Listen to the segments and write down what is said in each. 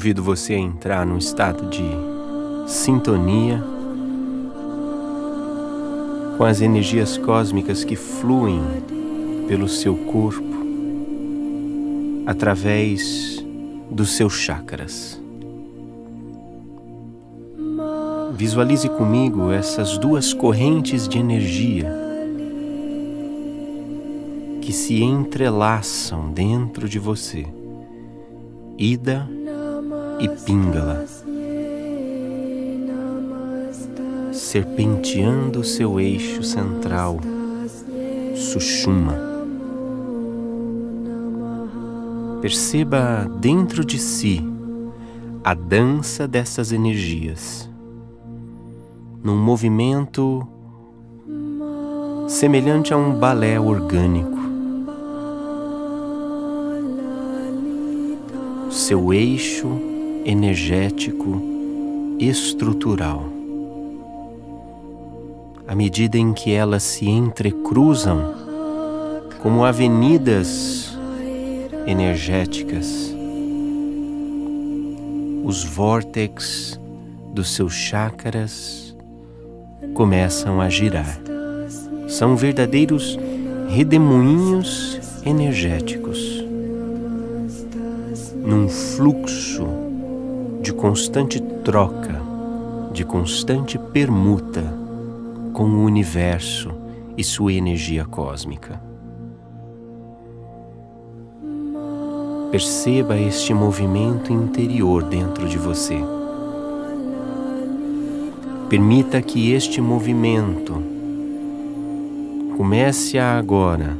Convido você a entrar num estado de sintonia com as energias cósmicas que fluem pelo seu corpo através dos seus chakras. Visualize comigo essas duas correntes de energia que se entrelaçam dentro de você, Ida e Pingala, serpenteando seu eixo central, Sushuma. Perceba dentro de si a dança dessas energias, num movimento semelhante a um balé orgânico. Seu eixo energético estrutural. À medida em que elas se entrecruzam como avenidas energéticas, os vórtex dos seus chakras começam a girar. São verdadeiros redemoinhos energéticos num fluxo de constante troca, de constante permuta com o universo e sua energia cósmica. Perceba este movimento interior dentro de você. Permita que este movimento comece a agora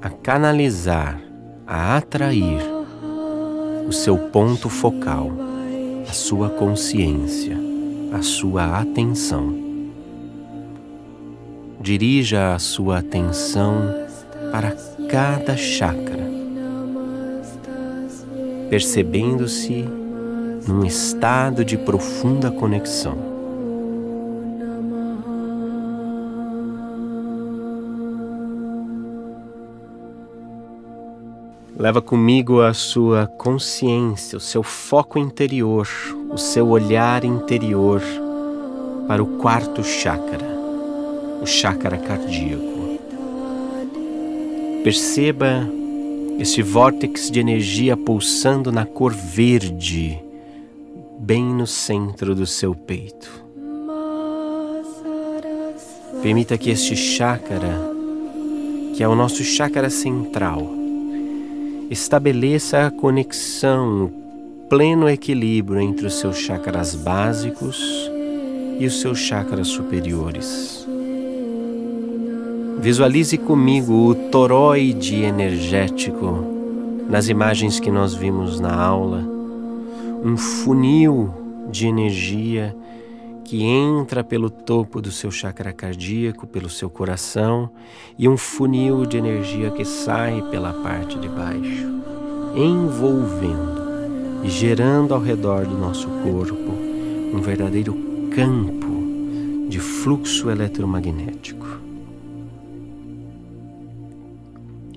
a canalizar, a atrair o seu ponto focal, a sua consciência, a sua atenção. Dirija a sua atenção para cada chakra, percebendo-se num estado de profunda conexão. Leva comigo a sua consciência, o seu foco interior, o seu olhar interior para o quarto chakra, o chakra cardíaco. Perceba esse vórtex de energia pulsando na cor verde, bem no centro do seu peito. Permita que este chakra, que é o nosso chakra central, estabeleça a conexão, o pleno equilíbrio entre os seus chakras básicos e os seus chakras superiores. Visualize comigo o toroide energético nas imagens que nós vimos na aula, um funil de energia que entra pelo topo do seu chakra cardíaco, pelo seu coração, e um funil de energia que sai pela parte de baixo, envolvendo e gerando ao redor do nosso corpo um verdadeiro campo de fluxo eletromagnético.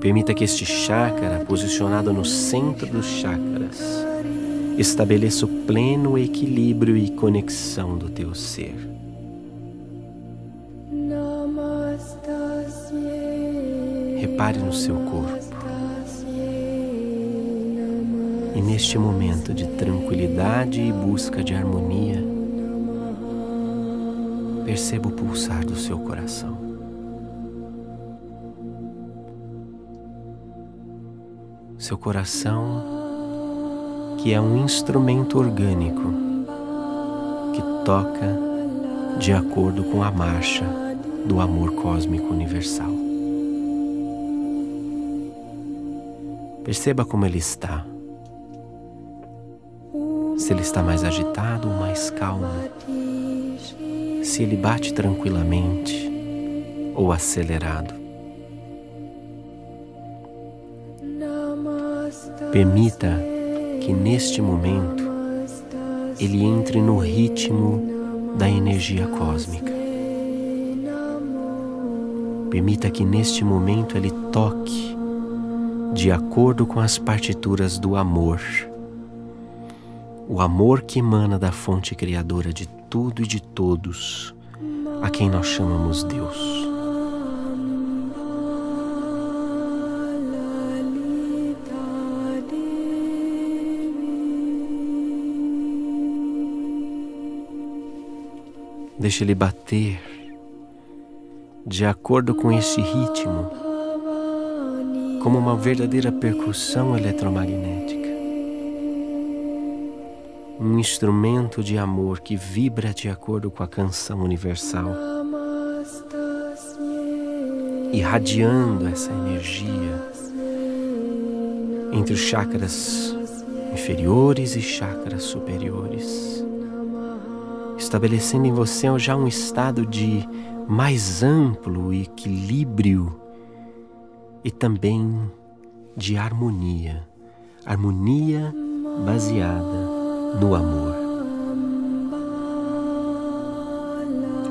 Permita que este chakra, posicionado no centro dos chakras, estabeleça o pleno equilíbrio e conexão do teu ser. Repare no seu corpo. E neste momento de tranquilidade e busca de harmonia, perceba o pulsar do seu coração. Seu coração que é um instrumento orgânico que toca de acordo com a marcha do amor cósmico universal. Perceba como ele está. Se ele está mais agitado ou mais calmo. Se ele bate tranquilamente ou acelerado. Permita que neste momento ele entre no ritmo da energia cósmica. Permita que neste momento ele toque de acordo com as partituras do amor, o amor que emana da fonte criadora de tudo e de todos, a quem nós chamamos Deus. Deixa ele bater. De acordo com esse ritmo, como uma verdadeira percussão eletromagnética. Um instrumento de amor que vibra de acordo com a canção universal, irradiando essa energia entre os chakras inferiores e chakras superiores estabelecendo em você já um estado de mais amplo equilíbrio e também de harmonia, harmonia baseada no amor.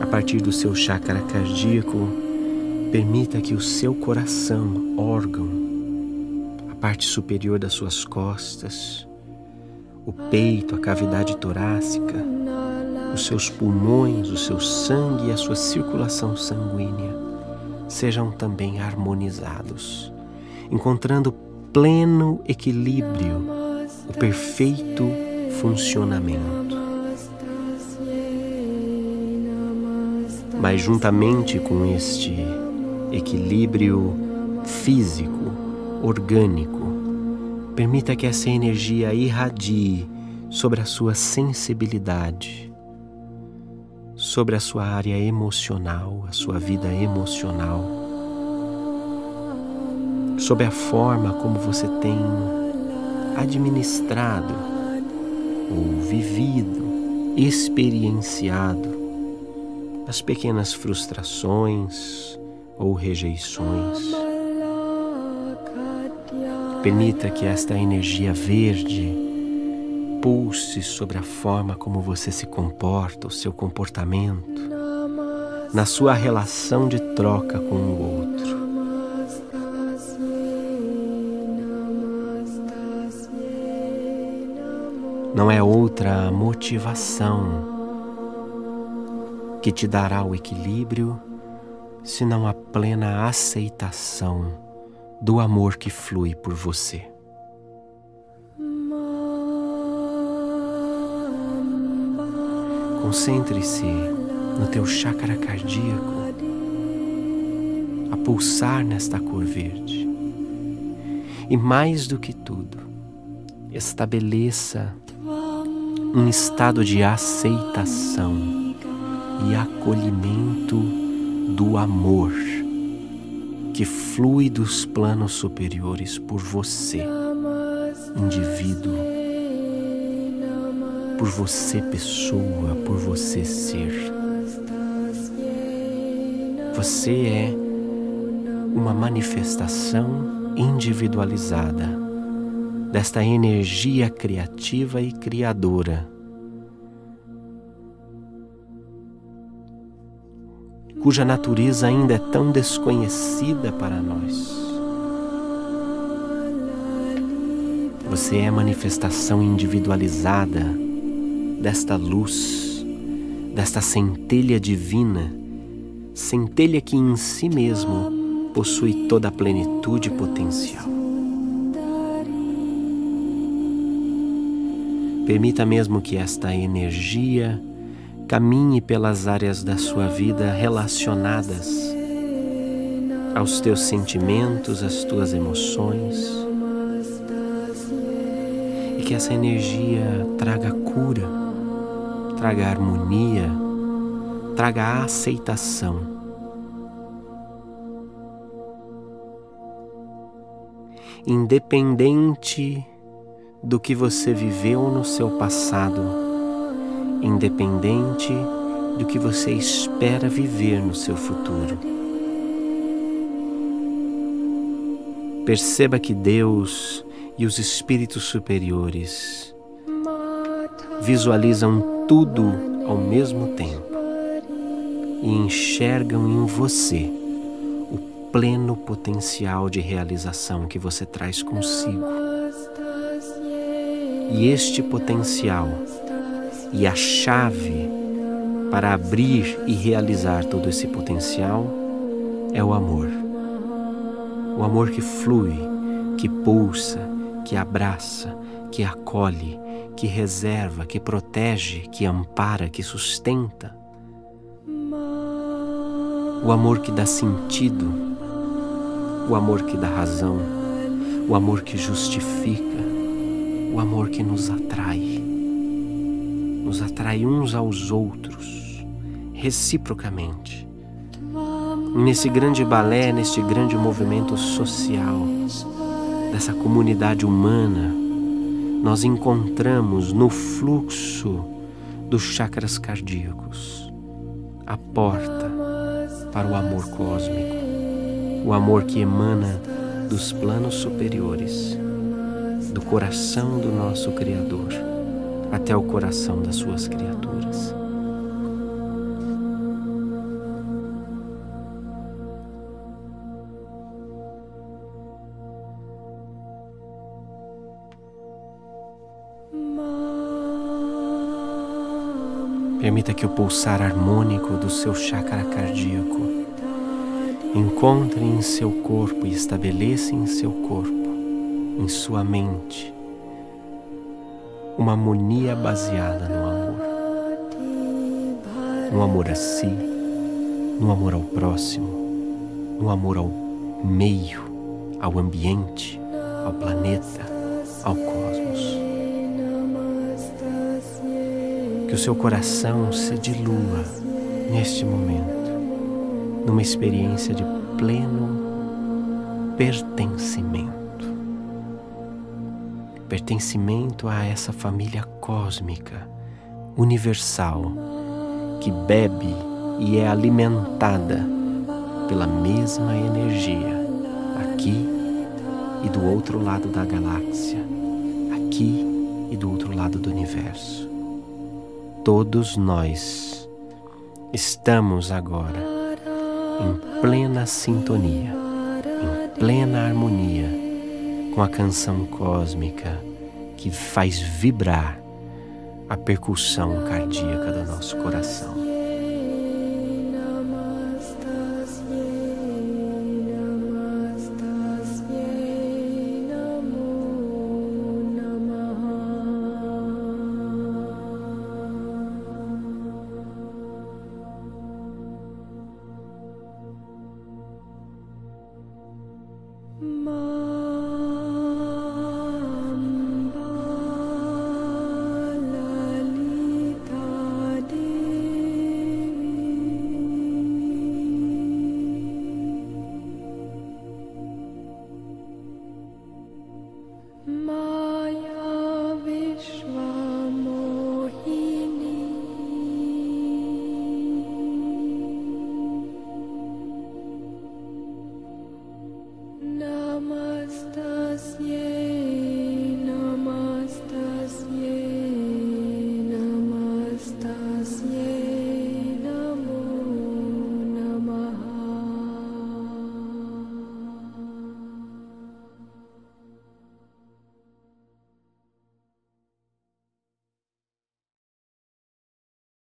A partir do seu chakra cardíaco, permita que o seu coração, órgão, a parte superior das suas costas, o peito, a cavidade torácica, os seus pulmões, o seu sangue e a sua circulação sanguínea sejam também harmonizados, encontrando pleno equilíbrio, o perfeito funcionamento. Mas juntamente com este equilíbrio físico, orgânico, permita que essa energia irradie sobre a sua sensibilidade, sobre a sua área emocional, a sua vida emocional, sobre a forma como você tem administrado ou vivido, experienciado as pequenas frustrações ou rejeições. Permita que esta energia verde pulse sobre a forma como você se comporta, o seu comportamento, na sua relação de troca com o outro. Não é outra motivação que te dará o equilíbrio, senão a plena aceitação do amor que flui por você. Concentre-se no teu chakra cardíaco, a pulsar nesta cor verde. E mais do que tudo, estabeleça um estado de aceitação e acolhimento do amor que flui dos planos superiores por você, indivíduo por você, pessoa, por você, ser. Você é uma manifestação individualizada desta energia criativa e criadora. Cuja natureza ainda é tão desconhecida para nós. Você é manifestação individualizada desta luz, desta centelha divina, centelha que em si mesmo possui toda a plenitude potencial. Permita mesmo que esta energia caminhe pelas áreas da sua vida relacionadas aos teus sentimentos, às tuas emoções, e que essa energia traga cura traga harmonia, traga aceitação. Independente do que você viveu no seu passado, independente do que você espera viver no seu futuro. Perceba que Deus e os espíritos superiores visualizam tudo ao mesmo tempo e enxergam em você o pleno potencial de realização que você traz consigo. E este potencial e a chave para abrir e realizar todo esse potencial é o amor. O amor que flui, que pulsa, que abraça, que acolhe, que reserva, que protege, que ampara, que sustenta. O amor que dá sentido, o amor que dá razão, o amor que justifica, o amor que nos atrai, nos atrai uns aos outros, reciprocamente. Nesse grande balé, neste grande movimento social, dessa comunidade humana, nós encontramos no fluxo dos chakras cardíacos a porta para o amor cósmico, o amor que emana dos planos superiores, do coração do nosso Criador até o coração das suas criaturas. Permita que o pulsar harmônico do seu chakra cardíaco encontre em seu corpo e estabeleça em seu corpo, em sua mente, uma harmonia baseada no amor. No amor a si, no amor ao próximo, no amor ao meio, ao ambiente, ao planeta, ao cosmos. Que o seu coração se dilua neste momento, numa experiência de pleno pertencimento. Pertencimento a essa família cósmica, universal, que bebe e é alimentada pela mesma energia aqui e do outro lado da galáxia, aqui e do outro lado do universo todos nós estamos agora em plena sintonia, em plena harmonia com a canção cósmica que faz vibrar a percussão cardíaca do nosso coração. Mom.